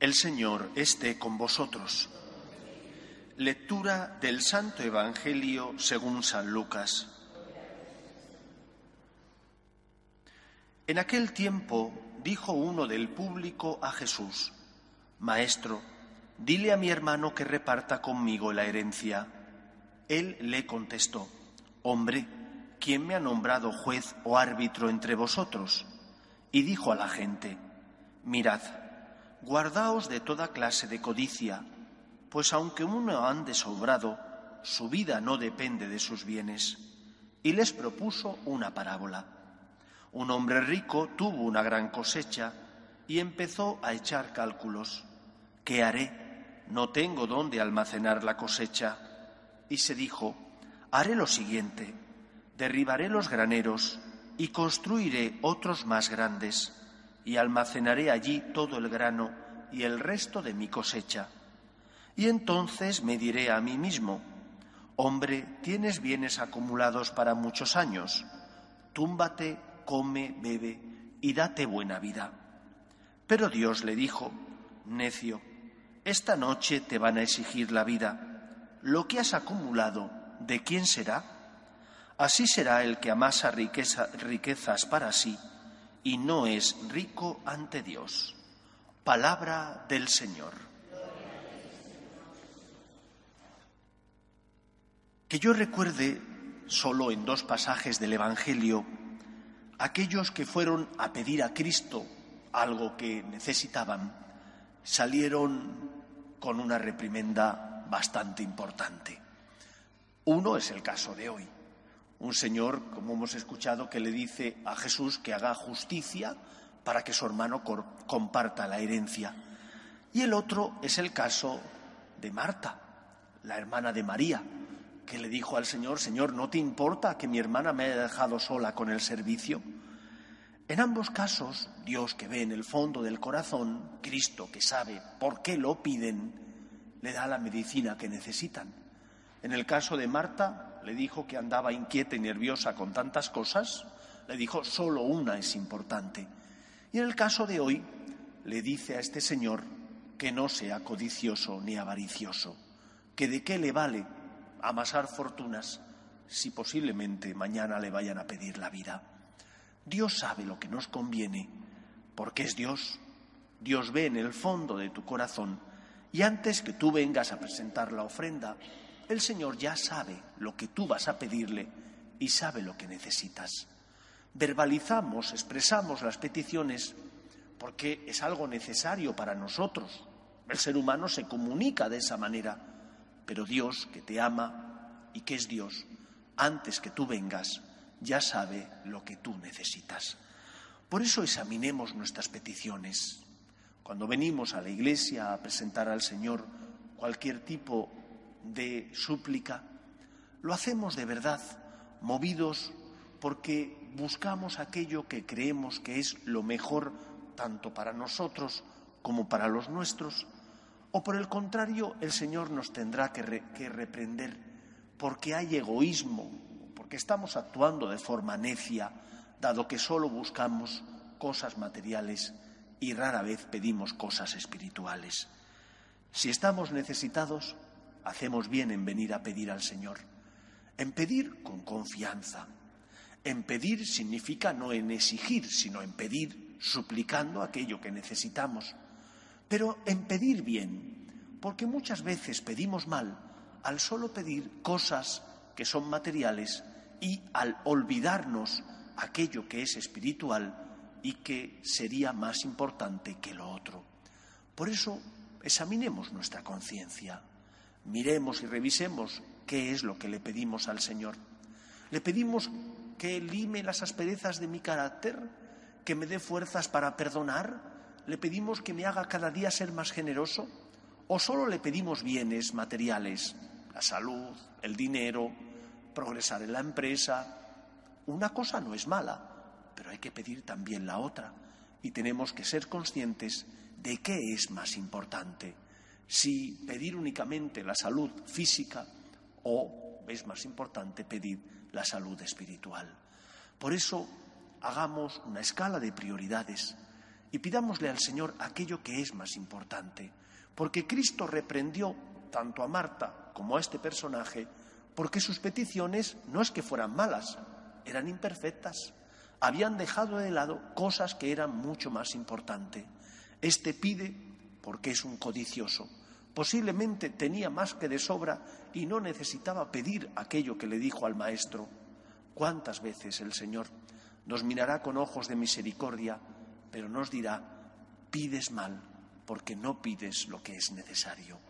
El Señor esté con vosotros. Lectura del Santo Evangelio según San Lucas. En aquel tiempo dijo uno del público a Jesús, Maestro, dile a mi hermano que reparta conmigo la herencia. Él le contestó, Hombre, ¿quién me ha nombrado juez o árbitro entre vosotros? Y dijo a la gente, Mirad, Guardaos de toda clase de codicia, pues aunque uno ande sobrado, su vida no depende de sus bienes. Y les propuso una parábola. Un hombre rico tuvo una gran cosecha y empezó a echar cálculos. ¿Qué haré? No tengo dónde almacenar la cosecha. Y se dijo, haré lo siguiente, derribaré los graneros y construiré otros más grandes y almacenaré allí todo el grano y el resto de mi cosecha. Y entonces me diré a mí mismo, hombre, tienes bienes acumulados para muchos años, túmbate, come, bebe y date buena vida. Pero Dios le dijo, necio, esta noche te van a exigir la vida. Lo que has acumulado, ¿de quién será? Así será el que amasa riquezas para sí y no es rico ante Dios. Palabra del Señor. Que yo recuerde solo en dos pasajes del Evangelio aquellos que fueron a pedir a Cristo algo que necesitaban, salieron con una reprimenda bastante importante. Uno es el caso de hoy un señor, como hemos escuchado, que le dice a Jesús que haga justicia para que su hermano comparta la herencia. Y el otro es el caso de Marta, la hermana de María, que le dijo al Señor, Señor, ¿no te importa que mi hermana me haya dejado sola con el servicio? En ambos casos, Dios que ve en el fondo del corazón, Cristo que sabe por qué lo piden, le da la medicina que necesitan. En el caso de Marta, le dijo que andaba inquieta y nerviosa con tantas cosas, le dijo solo una es importante. Y en el caso de hoy, le dice a este señor que no sea codicioso ni avaricioso, que de qué le vale amasar fortunas si posiblemente mañana le vayan a pedir la vida. Dios sabe lo que nos conviene, porque es Dios. Dios ve en el fondo de tu corazón y antes que tú vengas a presentar la ofrenda, el Señor ya sabe lo que tú vas a pedirle y sabe lo que necesitas. Verbalizamos, expresamos las peticiones porque es algo necesario para nosotros. El ser humano se comunica de esa manera, pero Dios, que te ama y que es Dios, antes que tú vengas, ya sabe lo que tú necesitas. Por eso examinemos nuestras peticiones. Cuando venimos a la iglesia a presentar al Señor cualquier tipo de súplica, lo hacemos de verdad, movidos porque buscamos aquello que creemos que es lo mejor tanto para nosotros como para los nuestros, o por el contrario el Señor nos tendrá que, reprender porque hay egoísmo, porque estamos actuando de forma necia, dado que solo buscamos cosas materiales y rara vez pedimos cosas espirituales. Si estamos necesitados, hacemos bien en venir a pedir al Señor. En pedir con confianza. En pedir significa no en exigir, sino en pedir suplicando aquello que necesitamos. Pero en pedir bien, porque muchas veces pedimos mal al solo pedir cosas que son materiales y al olvidarnos aquello que es espiritual y que sería más importante que lo otro. Por eso, examinemos nuestra conciencia miremos y revisemos qué es lo que le pedimos al Señor. Le pedimos que lime las asperezas de mi carácter, que me dé fuerzas para perdonar, le pedimos que me haga cada día ser más generoso, o solo le pedimos bienes materiales, la salud, el dinero, progresar en la empresa. Una cosa no es mala, pero hay que pedir también la otra. Y tenemos que ser conscientes de qué es más importante si pedir únicamente la salud física o, es más importante, pedir la salud espiritual. Por eso, hagamos una escala de prioridades y pidámosle al Señor aquello que es más importante, porque Cristo reprendió tanto a Marta como a este personaje, porque sus peticiones no es que fueran malas, eran imperfectas. Habían dejado de lado cosas que eran mucho más importantes. Este pide porque es un codicioso. Posiblemente tenía más que de sobra y no necesitaba pedir aquello que le dijo al Maestro. ¿Cuántas veces el Señor nos mirará con ojos de misericordia, pero nos dirá, pides mal porque no pides lo que es necesario?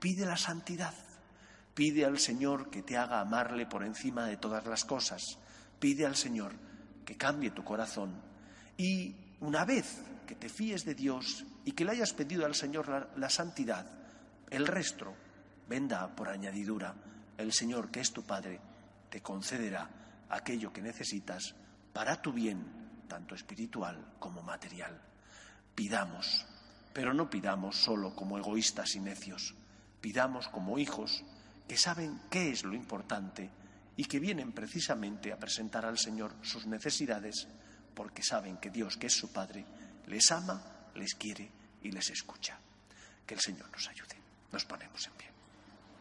Pide la santidad. Pide al Señor que te haga amarle por encima de todas las cosas. Pide al Señor que cambie tu corazón. Y una vez que te fíes de Dios y que le hayas pedido al Señor la, la santidad, el resto vendrá por añadidura. El Señor, que es tu Padre, te concederá aquello que necesitas para tu bien, tanto espiritual como material. Pidamos, pero no pidamos solo como egoístas y necios. Pidamos como hijos que saben qué es lo importante y que vienen precisamente a presentar al Señor sus necesidades porque saben que Dios, que es su Padre, les ama, les quiere y les escucha. Que el Señor nos ayude. Nos ponemos en pie.